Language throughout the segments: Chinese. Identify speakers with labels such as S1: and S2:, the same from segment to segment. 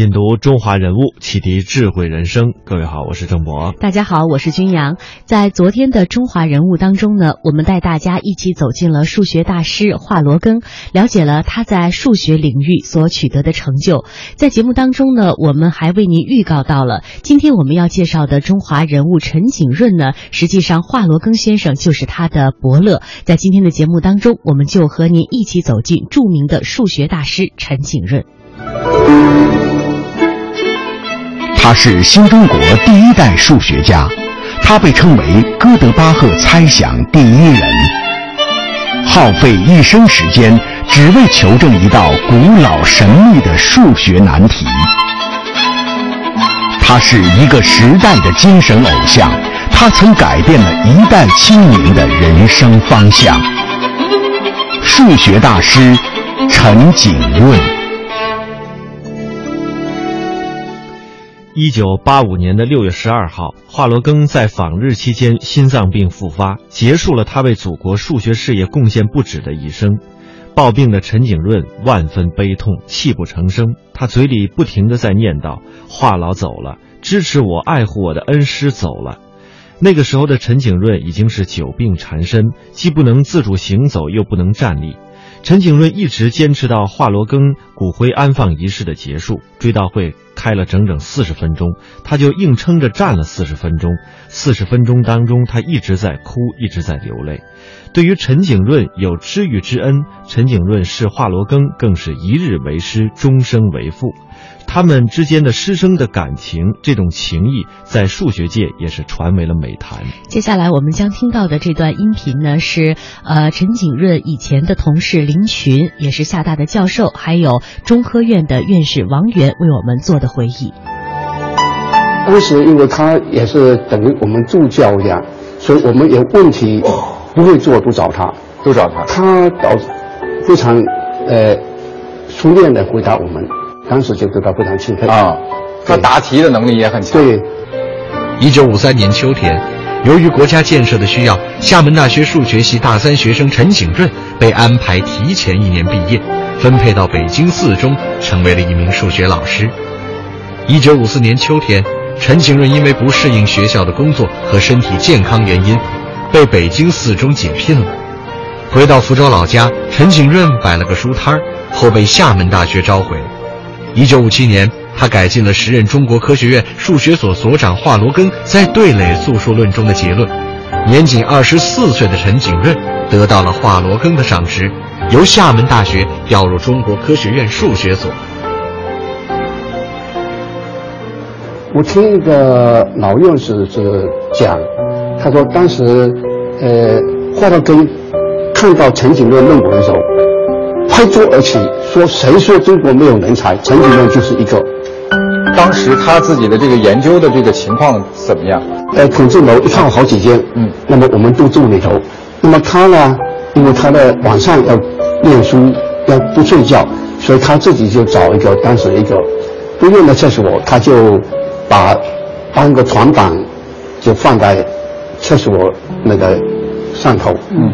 S1: 品读中华人物，启迪智慧人生。各位好，我是郑博。
S2: 大家好，我是军阳。在昨天的中华人物当中呢，我们带大家一起走进了数学大师华罗庚，了解了他在数学领域所取得的成就。在节目当中呢，我们还为您预告到了今天我们要介绍的中华人物陈景润呢，实际上华罗庚先生就是他的伯乐。在今天的节目当中，我们就和您一起走进著名的数学大师陈景润。
S3: 他是新中国第一代数学家，他被称为哥德巴赫猜想第一人，耗费一生时间只为求证一道古老神秘的数学难题。他是一个时代的精神偶像，他曾改变了一代青年的人生方向。数学大师陈景润。
S1: 一九八五年的六月十二号，华罗庚在访日期间心脏病复发，结束了他为祖国数学事业贡献不止的一生。抱病的陈景润万分悲痛，泣不成声。他嘴里不停地在念叨：“华老走了，支持我、爱护我的恩师走了。”那个时候的陈景润已经是久病缠身，既不能自主行走，又不能站立。陈景润一直坚持到华罗庚骨灰安放仪式的结束，追悼会开了整整四十分钟，他就硬撑着站了四十分钟。四十分钟当中，他一直在哭，一直在流泪。对于陈景润有知遇之恩，陈景润视华罗庚更是一日为师，终生为父。他们之间的师生的感情，这种情谊在数学界也是传为了美谈。
S2: 接下来我们将听到的这段音频呢，是呃陈景润以前的同事林群，也是厦大的教授，还有中科院的院士王源为我们做的回忆。
S4: 当时因为他也是等于我们助教一样，所以我们有问题不会做都找他，
S5: 都找他。
S4: 他导非常呃熟练的回答我们。当时就对他非常钦佩
S5: 啊，他答题的能力也很强。
S4: 对，
S6: 一九五三年秋天，由于国家建设的需要，厦门大学数学系大三学生陈景润被安排提前一年毕业，分配到北京四中，成为了一名数学老师。一九五四年秋天，陈景润因为不适应学校的工作和身体健康原因，被北京四中解聘了。回到福州老家，陈景润摆了个书摊儿，后被厦门大学召回。一九五七年，他改进了时任中国科学院数学所所长华罗庚在对垒素数论中的结论。年仅二十四岁的陈景润得到了华罗庚的赏识，由厦门大学调入中国科学院数学所。
S4: 我听一个老院士是讲，他说当时，呃，华罗庚看到陈景润论文的时候，拍桌而起。说谁说中国没有人才？陈景润就是一个。
S5: 当时他自己的这个研究的这个情况怎么样？
S4: 呃，孔子楼一套好几间，嗯，那么我们都住里头。那么他呢，因为他的晚上要念书，要不睡觉，所以他自己就找一个当时一个不用的厕所，他就把搬个床板就放在厕所那个上头。嗯，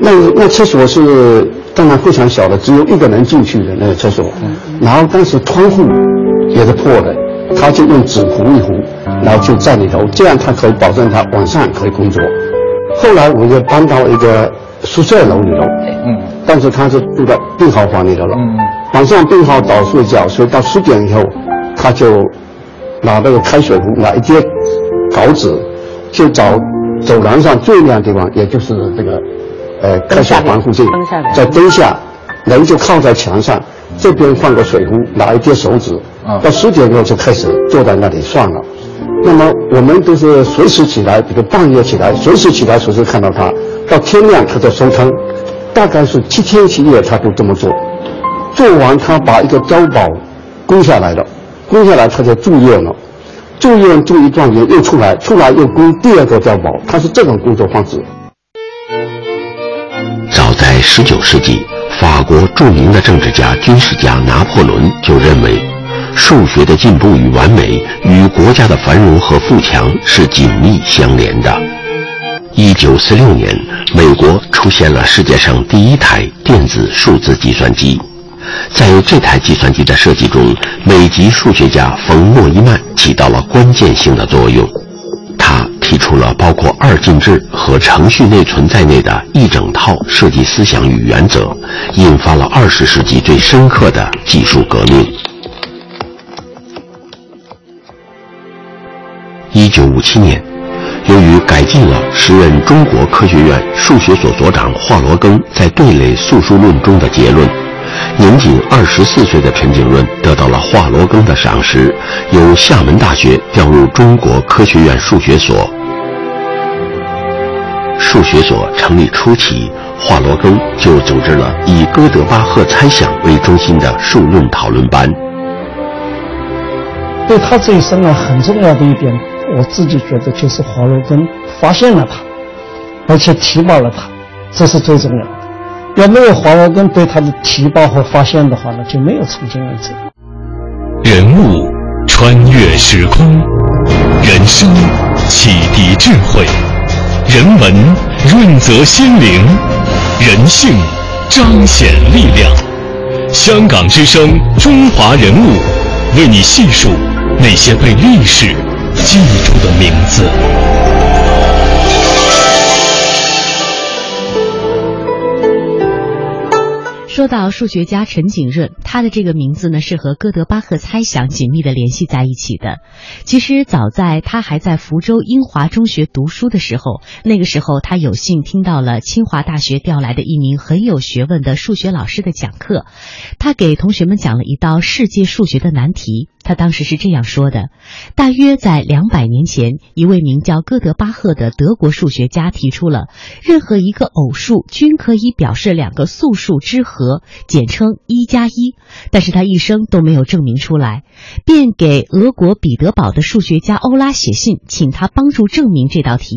S4: 那那厕所是。当然非常小的，只有一个人进去的那个厕所。嗯、然后当时窗户也是破的，他就用纸糊一糊，然后就在里头，这样他可以保证他晚上可以工作。后来我就搬到一个宿舍楼里头，嗯，但是他是住到病号房里头了。嗯，晚上病号倒睡觉，所以到十点以后，他就拿那个开水壶，拿一叠稿纸，就找走廊上最亮的地方，也就是这个。呃，开水环附近，在灯下，人就靠在墙上，这边放个水壶，拿一叠手纸，到十点钟就开始坐在那里算了。那么我们都是随时起来，比如半夜起来，随时起来，随时看到他，到天亮他就收摊，大概是七天七夜他都这么做。做完他把一个碉堡攻下来了，攻下来他就住院了，住院住一段年又出来，出来又攻第二个碉堡，他是这种工作方式。
S3: 早在十九世纪，法国著名的政治家、军事家拿破仑就认为，
S7: 数学的进步与完美与国家的繁荣和富强是紧密相连的。一九四六年，美国出现了世界上第一台电子数字计算机。在这台计算机的设计中，美籍数学家冯诺依曼起到了关键性的作用。他提出了包括二进制和程序内存在内的一整套设计思想与原则，引发了二十世纪最深刻的技术革命。一九五七年，由于改进了时任中国科学院数学所所长华罗庚在对垒素数论中的结论。年仅二十四岁的陈景润得到了华罗庚的赏识，由厦门大学调入中国科学院数学所。数学所成立初期，华罗庚就组织了以哥德巴赫猜想为中心的数论讨论班。
S8: 对他这一生啊，很重要的一点，我自己觉得就是华罗庚发现了他，而且提拔了他，这是最重要的。要没有华罗庚对他的提拔和发现的话呢，就没有从今而知。
S9: 人物穿越时空，人生启迪智慧，人文润泽心灵，人性彰显力量。香港之声，中华人物，为你细数那些被历史记住的名字。
S2: 说到数学家陈景润，他的这个名字呢是和哥德巴赫猜想紧密的联系在一起的。其实早在他还在福州英华中学读书的时候，那个时候他有幸听到了清华大学调来的一名很有学问的数学老师的讲课，他给同学们讲了一道世界数学的难题。他当时是这样说的：大约在两百年前，一位名叫哥德巴赫的德国数学家提出了，任何一个偶数均可以表示两个素数之和，简称一加一。但是他一生都没有证明出来，便给俄国彼得堡的数学家欧拉写信，请他帮助证明这道题。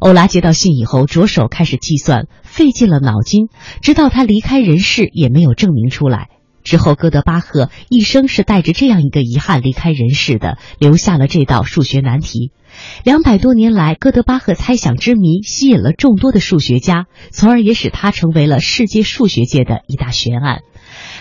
S2: 欧拉接到信以后，着手开始计算，费尽了脑筋，直到他离开人世，也没有证明出来。之后，哥德巴赫一生是带着这样一个遗憾离开人世的，留下了这道数学难题。两百多年来，哥德巴赫猜想之谜吸引了众多的数学家，从而也使他成为了世界数学界的一大悬案。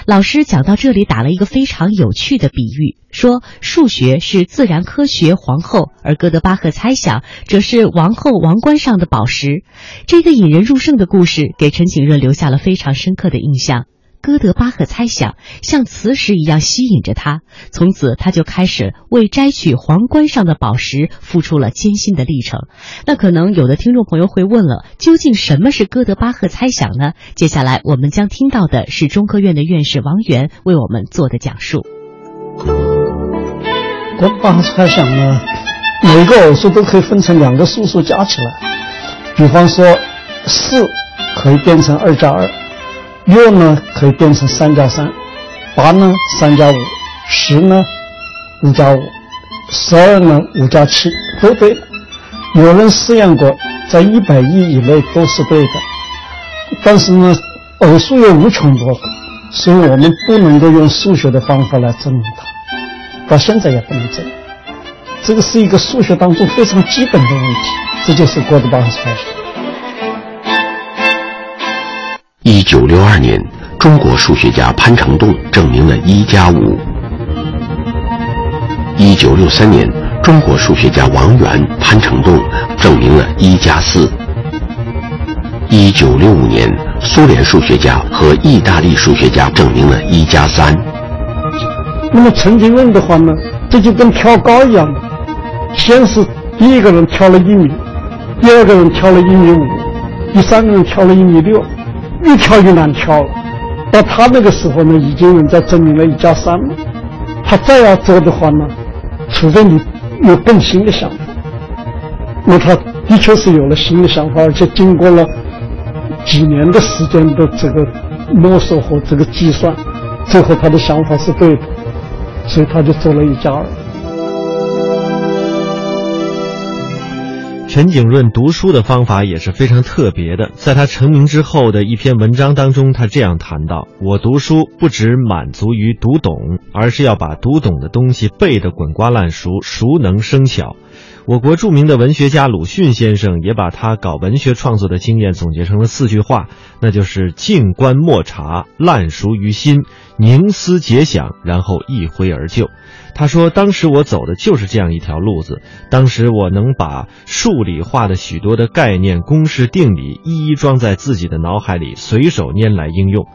S2: 老师讲到这里，打了一个非常有趣的比喻，说数学是自然科学皇后，而哥德巴赫猜想则是王后王冠上的宝石。这个引人入胜的故事，给陈景润留下了非常深刻的印象。哥德巴赫猜想像磁石一样吸引着他，从此他就开始为摘取皇冠上的宝石付出了艰辛的历程。那可能有的听众朋友会问了，究竟什么是哥德巴赫猜想呢？接下来我们将听到的是中科院的院士王源为我们做的讲述。
S8: 哥德巴赫猜想呢，每个偶数都可以分成两个素数加起来，比方说四可以变成二加二。六呢可以变成三加三，八呢三加五，十呢五加五，十二呢五加七都对。有人试验过，在一百亿以内都是对的。但是呢，偶数有无穷多，所以我们不能够用数学的方法来证明它，到现在也不能证明。这个是一个数学当中非常基本的问题，这就是哥德巴赫猜想。
S7: 一九六二年，中国数学家潘成栋证明了一加五。一九六三年，中国数学家王源、潘成栋证明了一加四。一九六五年，苏联数学家和意大利数学家证明了一加三。
S8: 那么陈景润的话呢，这就跟跳高一样，先是第一个人跳了一米，第二个人跳了一米五，第三个人跳了一米六。越跳越难跳了，到他那个时候呢，已经人家证明了一加三了。他再要做的话呢，除非你有更新的想法。那他的确是有了新的想法，而且经过了几年的时间的这个摸索和这个计算，最后他的想法是对的，所以他就做了一加二。
S1: 陈景润读书的方法也是非常特别的。在他成名之后的一篇文章当中，他这样谈到：“我读书不只满足于读懂，而是要把读懂的东西背得滚瓜烂熟，熟能生巧。”我国著名的文学家鲁迅先生也把他搞文学创作的经验总结成了四句话，那就是“静观莫察，烂熟于心，凝思结想，然后一挥而就”。他说：“当时我走的就是这样一条路子，当时我能把数理化的许多的概念、公式、定理一一装在自己的脑海里，随手拈来应用。”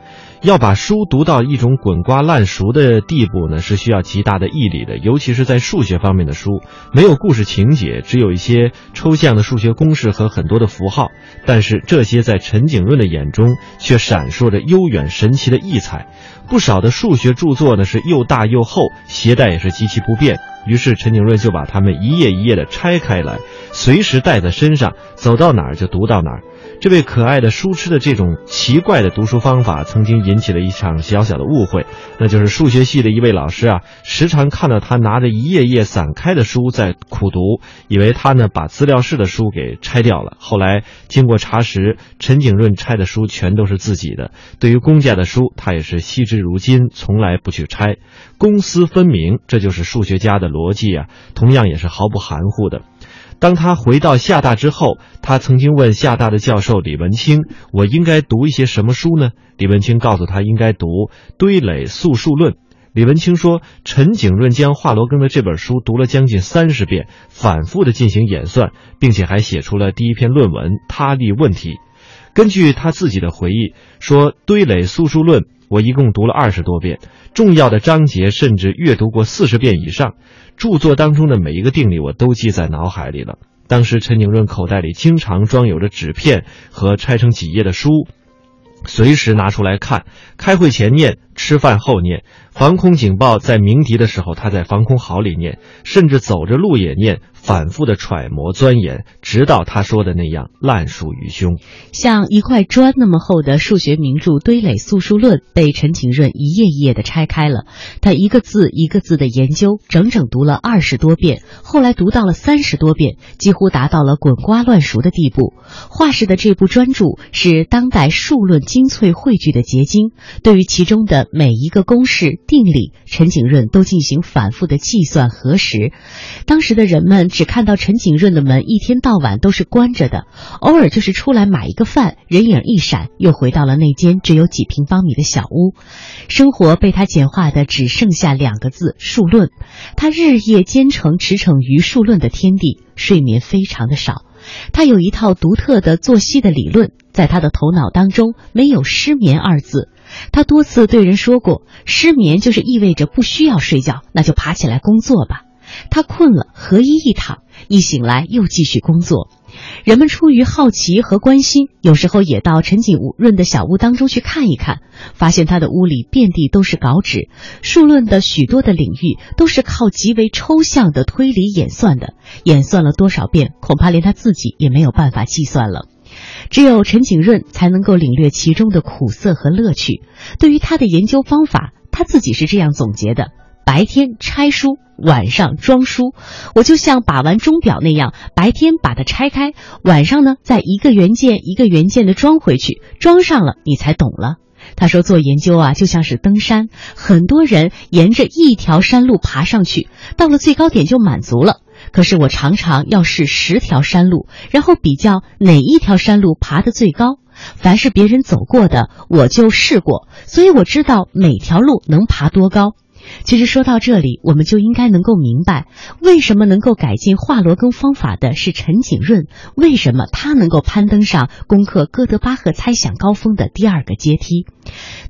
S1: 要把书读到一种滚瓜烂熟的地步呢，是需要极大的毅力的。尤其是在数学方面的书，没有故事情节，只有一些抽象的数学公式和很多的符号。但是这些在陈景润的眼中却闪烁着悠远神奇的异彩。不少的数学著作呢是又大又厚，携带也是极其不便。于是陈景润就把它们一页一页的拆开来，随时带在身上，走到哪儿就读到哪儿。这位可爱的书痴的这种奇怪的读书方法，曾经引起了一场小小的误会，那就是数学系的一位老师啊，时常看到他拿着一页页散开的书在苦读，以为他呢把资料室的书给拆掉了。后来经过查实，陈景润拆的书全都是自己的。对于公家的书，他也是惜之如金，从来不去拆。公私分明，这就是数学家的逻辑啊，同样也是毫不含糊的。当他回到厦大之后，他曾经问厦大的教授李文清：“我应该读一些什么书呢？”李文清告诉他：“应该读《堆垒素数论》。”李文清说：“陈景润将华罗庚的这本书读了将近三十遍，反复的进行演算，并且还写出了第一篇论文《他力问题》。根据他自己的回忆说，《堆垒素数论》我一共读了二十多遍，重要的章节甚至阅读过四十遍以上。”著作当中的每一个定理，我都记在脑海里了。当时陈景润口袋里经常装有着纸片和拆成几页的书，随时拿出来看。开会前念，吃饭后念。防空警报在鸣笛的时候，他在防空壕里念，甚至走着路也念。反复的揣摩钻研，直到他说的那样烂熟于胸。
S2: 像一块砖那么厚的数学名著《堆垒素数论》被陈景润一页一页的拆开了，他一个字一个字的研究，整整读了二十多遍。后来读到了三十多遍，几乎达到了滚瓜乱熟的地步。画室的这部专著是当代数论精粹汇聚的结晶。对于其中的每一个公式定理，陈景润都进行反复的计算核实。当时的人们。只看到陈景润的门一天到晚都是关着的，偶尔就是出来买一个饭，人影一闪，又回到了那间只有几平方米的小屋。生活被他简化的只剩下两个字：数论。他日夜兼程驰骋于数论的天地，睡眠非常的少。他有一套独特的作息的理论，在他的头脑当中没有失眠二字。他多次对人说过，失眠就是意味着不需要睡觉，那就爬起来工作吧。他困了，合衣一躺，一醒来又继续工作。人们出于好奇和关心，有时候也到陈景润的小屋当中去看一看，发现他的屋里遍地都是稿纸，数论的许多的领域都是靠极为抽象的推理演算的，演算了多少遍，恐怕连他自己也没有办法计算了。只有陈景润才能够领略其中的苦涩和乐趣。对于他的研究方法，他自己是这样总结的。白天拆书，晚上装书，我就像把玩钟表那样，白天把它拆开，晚上呢再一个元件一个元件的装回去，装上了你才懂了。他说做研究啊就像是登山，很多人沿着一条山路爬上去，到了最高点就满足了。可是我常常要试十条山路，然后比较哪一条山路爬得最高。凡是别人走过的，我就试过，所以我知道每条路能爬多高。其实说到这里，我们就应该能够明白，为什么能够改进华罗庚方法的是陈景润，为什么他能够攀登上攻克哥德巴赫猜想高峰的第二个阶梯。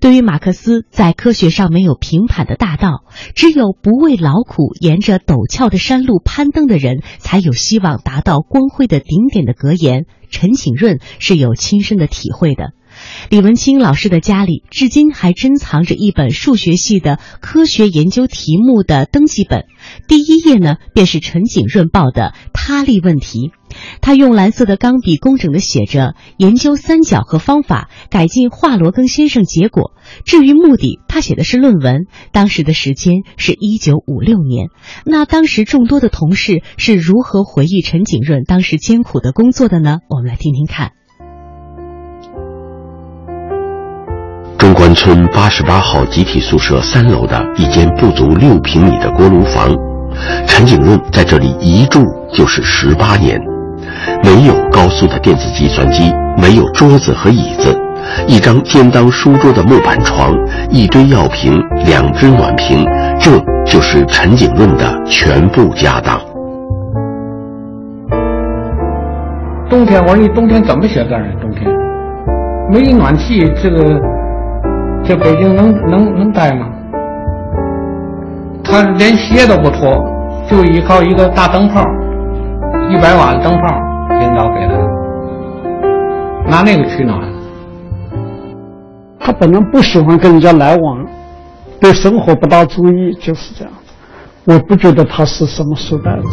S2: 对于马克思，在科学上没有平坦的大道，只有不畏劳苦，沿着陡峭的山路攀登的人，才有希望达到光辉的顶点的格言。陈景润是有亲身的体会的。李文清老师的家里至今还珍藏着一本数学系的科学研究题目的登记本，第一页呢便是陈景润报的他力问题。他用蓝色的钢笔工整地写着研究三角和方法，改进华罗庚先生结果。至于目的，他写的是论文。当时的时间是一九五六年。那当时众多的同事是如何回忆陈景润当时艰苦的工作的呢？我们来听听看。
S7: 关村八十八号集体宿舍三楼的一间不足六平米的锅炉房，陈景润在这里一住就是十八年。没有高速的电子计算机，没有桌子和椅子，一张兼当书桌的木板床，一堆药瓶，两只暖瓶，这就是陈景润的全部家当。
S10: 冬天，我说你冬天怎么写字呢？冬天没暖气，这个在北京能能能待吗？他连鞋都不脱，就依靠一个大灯泡，一百瓦的灯泡。领导给的，拿那个取暖。
S8: 他本来不喜欢跟人家来往，对生活不大注意，就是这样。我不觉得他是什么书呆子。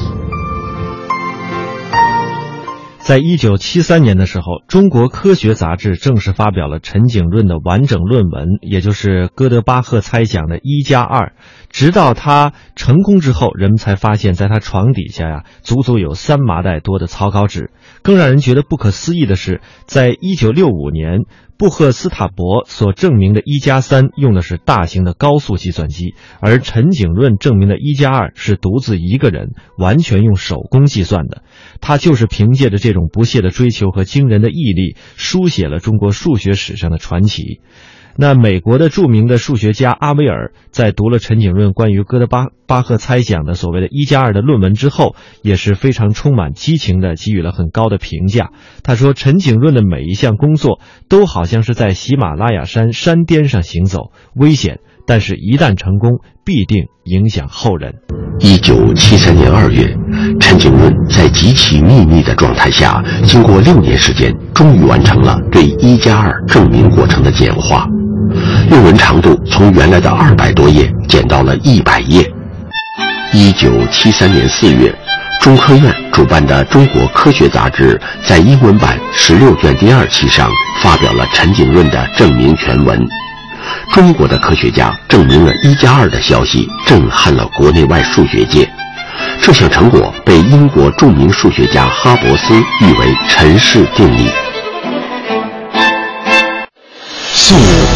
S1: 在一九七三年的时候，中国科学杂志正式发表了陈景润的完整论文，也就是哥德巴赫猜想的一加二。直到他成功之后，人们才发现，在他床底下呀，足足有三麻袋多的草稿纸。更让人觉得不可思议的是，在一九六五年，布赫斯塔伯所证明的一加三用的是大型的高速计算机，而陈景润证明的一加二是独自一个人完全用手工计算的。他就是凭借着这种不懈的追求和惊人的毅力，书写了中国数学史上的传奇。那美国的著名的数学家阿威尔在读了陈景润关于哥德巴巴赫猜想的所谓的一加二的论文之后，也是非常充满激情的给予了很高的评价。他说：“陈景润的每一项工作都好像是在喜马拉雅山山巅上行走，危险，但是一旦成功，必定影响后人。”
S7: 一九七三年二月，陈景润在极其秘密的状态下，经过六年时间，终于完成了对一加二证明过程的简化。论文长度从原来的二百多页减到了一百页。一九七三年四月，中科院主办的《中国科学杂志》在英文版十六卷第二期上发表了陈景润的证明全文。中国的科学家证明了一加二的消息，震撼了国内外数学界。这项成果被英国著名数学家哈伯斯誉为“陈氏定理”。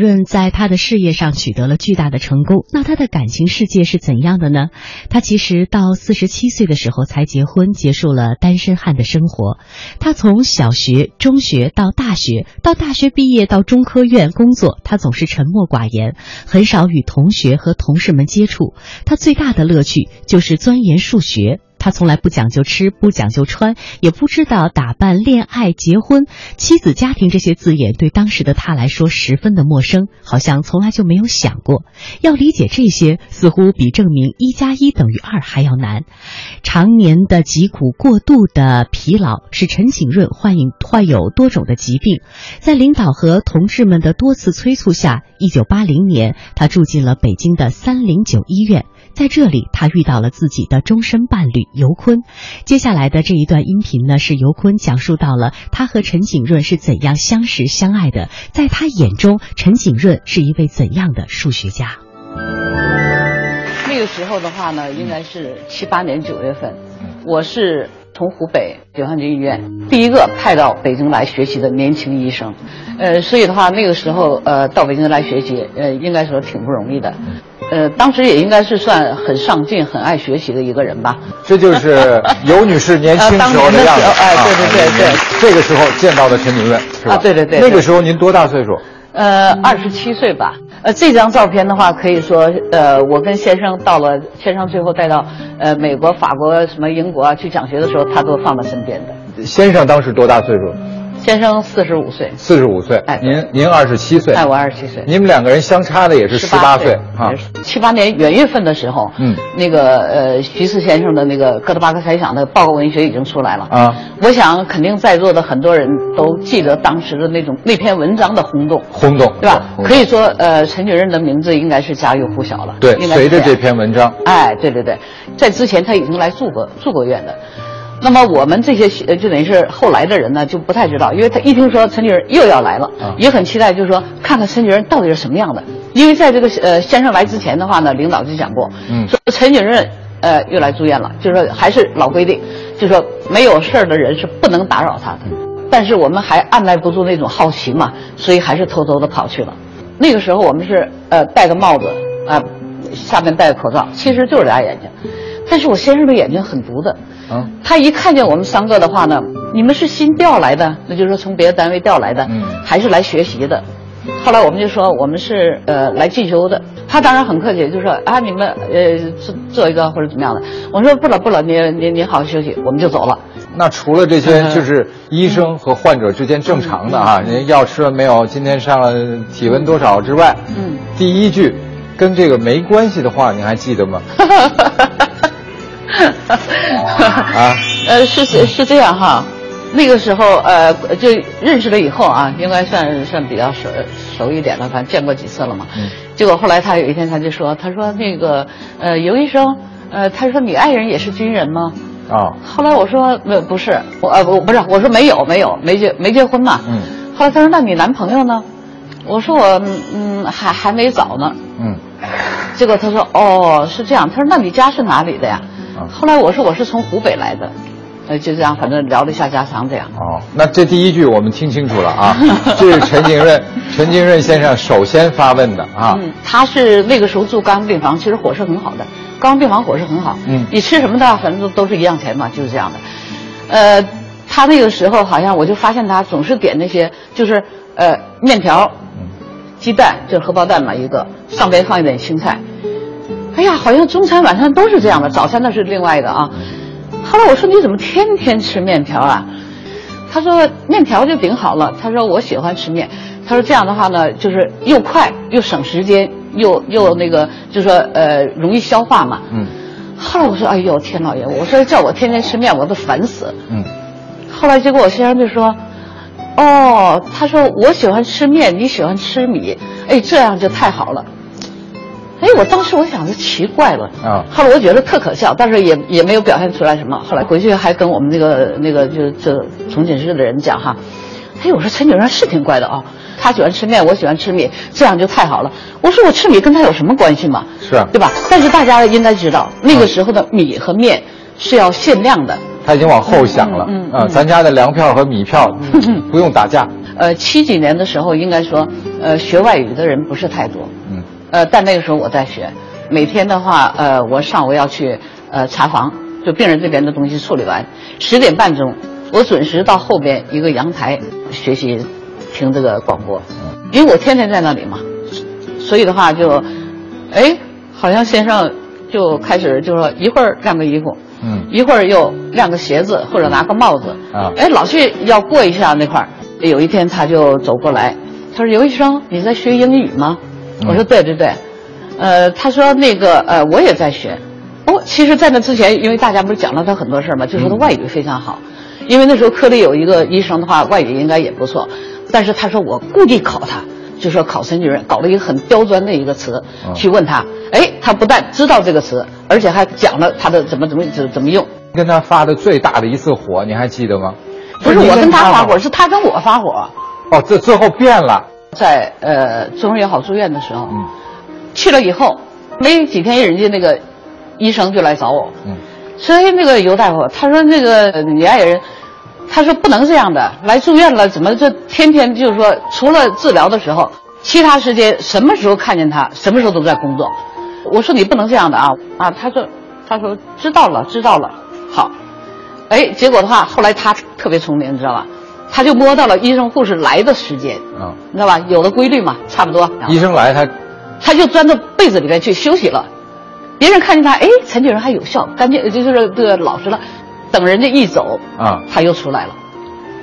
S2: 润在他的事业上取得了巨大的成功，那他的感情世界是怎样的呢？他其实到四十七岁的时候才结婚，结束了单身汉的生活。他从小学、中学到大学，到大学毕业到中科院工作，他总是沉默寡言，很少与同学和同事们接触。他最大的乐趣就是钻研数学。他从来不讲究吃，不讲究穿，也不知道打扮、恋爱、结婚、妻子、家庭这些字眼对当时的他来说十分的陌生，好像从来就没有想过。要理解这些，似乎比证明一加一等于二还要难。常年的疾苦、过度的疲劳，使陈景润患有患有多种的疾病。在领导和同志们的多次催促下，一九八零年，他住进了北京的三零九医院。在这里，他遇到了自己的终身伴侣尤坤。接下来的这一段音频呢，是尤坤讲述到了他和陈景润是怎样相识相爱的。在他眼中，陈景润是一位怎样的数学家？
S11: 那个时候的话呢，应该是七八年九月份，我是从湖北解放军医院第一个派到北京来学习的年轻医生，呃，所以的话那个时候呃到北京来学习，呃，应该说挺不容易的，呃，当时也应该是算很上进、很爱学习的一个人吧。
S5: 这就是尤女士年轻时候的样子。
S11: 哎，对对对对，
S5: 这个时候见到的陈主任是吧？
S11: 啊，对对对。
S5: 那个时候您多大岁数？
S11: 呃，二十七岁吧。呃，这张照片的话，可以说，呃，我跟先生到了，先生最后带到呃美国、法国、什么英国啊去讲学的时候，他都放到身边的。
S5: 先生当时多大岁数？
S11: 先生四十五岁，
S5: 四十五岁，
S11: 哎，
S5: 您您二十七岁，
S11: 哎，我二十七岁，
S5: 你们两个人相差的也是十八岁啊。
S11: 七八年元月份的时候，
S5: 嗯，
S11: 那个呃徐四先生的那个哥德巴赫猜想的报告文学已经出来了。
S5: 啊。
S11: 我想肯定在座的很多人都记得当时的那种 那篇文章的轰动，
S5: 轰动，
S11: 对吧？可以说，呃，陈景润的名字应该是家喻户晓了。
S5: 对，随着这篇文章，
S11: 哎，对对对，在之前他已经来住过住过院的。那么我们这些就等于是后来的人呢，就不太知道，因为他一听说陈景润又要来了，也很期待，就是说看看陈景润到底是什么样的。因为在这个呃先生来之前的话呢，领导就讲过，
S5: 嗯，
S11: 说陈景润呃又来住院了，就是说还是老规定，就是说没有事儿的人是不能打扰他的。但是我们还按耐不住那种好奇嘛，所以还是偷偷的跑去了。那个时候我们是呃戴个帽子啊，下面戴个口罩，其实就是俩眼睛。但是我先生的眼睛很毒的，
S5: 啊，
S11: 他一看见我们三个的话呢，你们是新调来的，那就是说从别的单位调来的，
S5: 嗯，
S11: 还是来学习的。后来我们就说我们是呃来进修的，他当然很客气，就说啊你们呃做做一个或者怎么样的。我说不了不了，你你你好好休息，我们就走了。
S5: 那除了这些就是医生和患者之间正常的啊，您药吃了没有？今天上了体温多少之外，
S11: 嗯，
S5: 第一句跟这个没关系的话，您还记得吗？啊，
S11: 呃，是是是这样哈，那个时候呃就认识了以后啊，应该算算比较熟熟一点了，反正见过几次了嘛。
S5: 嗯。
S11: 结果后来他有一天他就说，他说那个呃尤医生，呃他说你爱人也是军人吗？
S5: 啊。
S11: 后来我说不不是，我呃不不是，我说没有没有没结没结婚嘛。
S5: 嗯。
S11: 后来他说那你男朋友呢？我说我嗯还还没找呢。
S5: 嗯。
S11: 结果他说哦是这样，他说那你家是哪里的呀？后来我说我是从湖北来的，呃，就这样，反正聊了一下家常，这样。
S5: 哦，那这第一句我们听清楚了啊，这是陈景润，陈景润先生首先发问的啊。
S11: 嗯，他是那个时候住刚病房，其实伙食很好的，刚病房伙食很好。
S5: 嗯，
S11: 你吃什么的，反正都都是一样钱嘛，就是这样的。呃，他那个时候好像我就发现他总是点那些，就是呃面条，鸡蛋就是荷包蛋嘛一个，上边放一点青菜。哎呀，好像中餐晚餐都是这样的，早餐那是另外的啊。后来我说你怎么天天吃面条啊？他说面条就顶好了。他说我喜欢吃面。他说这样的话呢，就是又快又省时间，又又那个，就说呃容易消化嘛。
S5: 嗯。
S11: 后来我说哎呦天老爷，我说叫我天天吃面我都烦死。
S5: 嗯。
S11: 后来结果我先生就说，哦，他说我喜欢吃面，你喜欢吃米，哎这样就太好了。哎，我当时我想着奇怪了
S5: 啊，
S11: 后来我觉得特可笑，但是也也没有表现出来什么。后来回去还跟我们那个那个就就重庆市的人讲哈，哎，我说陈景润是挺怪的啊，他喜欢吃面，我喜欢吃米，这样就太好了。我说我吃米跟他有什么关系嘛？
S5: 是啊，
S11: 对吧？但是大家应该知道，那个时候的米和面是要限量的。
S5: 他已经往后想了，
S11: 嗯
S5: 啊，咱家的粮票和米票不用打架。
S11: 呃，七几年的时候，应该说，呃，学外语的人不是太多。
S5: 嗯。
S11: 呃，但那个时候我在学，每天的话，呃，我上午要去呃查房，就病人这边的东西处理完，十点半钟，我准时到后边一个阳台学习，听这个广播，因为我天天在那里嘛，所以的话就，哎，好像先生就开始就说一会儿晾个衣服，
S5: 嗯，
S11: 一会儿又晾个鞋子或者拿个帽子，
S5: 啊，
S11: 哎，老去要过一下那块儿。有一天他就走过来，他说：“刘医生，你在学英语吗？”我说对对对，呃，他说那个呃，我也在学。哦，其实，在那之前，因为大家不是讲了他很多事儿嘛，就说他外语非常好。因为那时候科里有一个医生的话，外语应该也不错。但是他说我故意考他，就说考陈主任，搞了一个很刁钻的一个词，去问他。哎，他不但知道这个词，而且还讲了他的怎么怎么怎怎么用。
S5: 跟他发的最大的一次火，你还记得吗？
S11: 不是我跟他发火，是他跟我发火。
S5: 哦，这最后变了。
S11: 在呃中日友好住院的时候，
S5: 嗯，
S11: 去了以后没几天，人家那个医生就来找我，
S5: 嗯，
S11: 说哎，那个尤大夫，他说那个你爱人，他说不能这样的，来住院了，怎么这天天就是说，除了治疗的时候，其他时间什么时候看见他，什么时候都在工作。我说你不能这样的啊啊！他说他说知道了知道了，好，哎，结果的话，后来他特别聪明，你知道吧？他就摸到了医生护士来的时间，
S5: 啊，
S11: 你知道吧？有的规律嘛，差不多。
S5: 医生来他，
S11: 他就钻到被子里面去休息了。别人看见他，哎，陈景润还有效，干净，就是这个老实了。等人家一走，
S5: 啊，
S11: 他又出来了，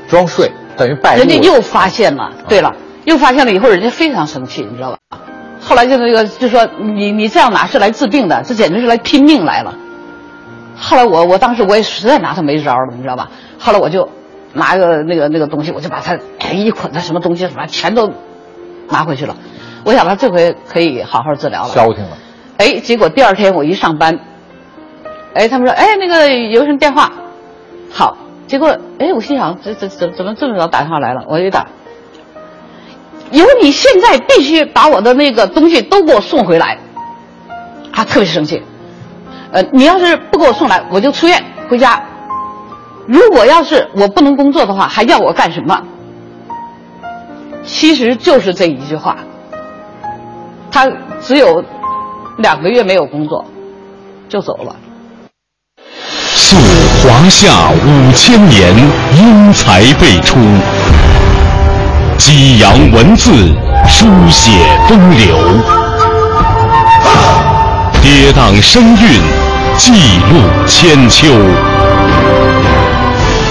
S5: 装睡，等于拜。
S11: 人家又发现了，对了，又发现了以后，人家非常生气，你知道吧？后来就那个就说你你这样哪是来治病的，这简直是来拼命来了。后来我我当时我也实在拿他没招了，你知道吧？后来我就拿个那个那个东西，我就把他一捆的什么东西什么全都拿回去了。我想他这回可以好好治疗了，
S5: 消停了。
S11: 哎，结果第二天我一上班，哎，他们说，哎，那个有什么电话？好，结果，哎，我心想，这这怎怎么这么早打电话来了？我一打，有你现在必须把我的那个东西都给我送回来，他特别生气。呃，你要是不给我送来，我就出院回家。如果要是我不能工作的话，还要我干什么？其实就是这一句话，他只有。两个月没有工作，就走了。
S9: 溯华夏五千年，英才辈出；激扬文字，书写风流；跌宕声韵，记录千秋；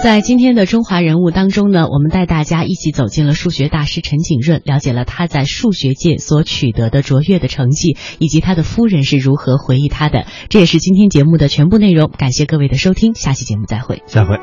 S2: 在今天的中华人物当中呢，我们带大家一起走进了数学大师陈景润，了解了他在数学界所取得的卓越的成绩，以及他的夫人是如何回忆他的。这也是今天节目的全部内容。感谢各位的收听，下期节目再会。
S1: 再会。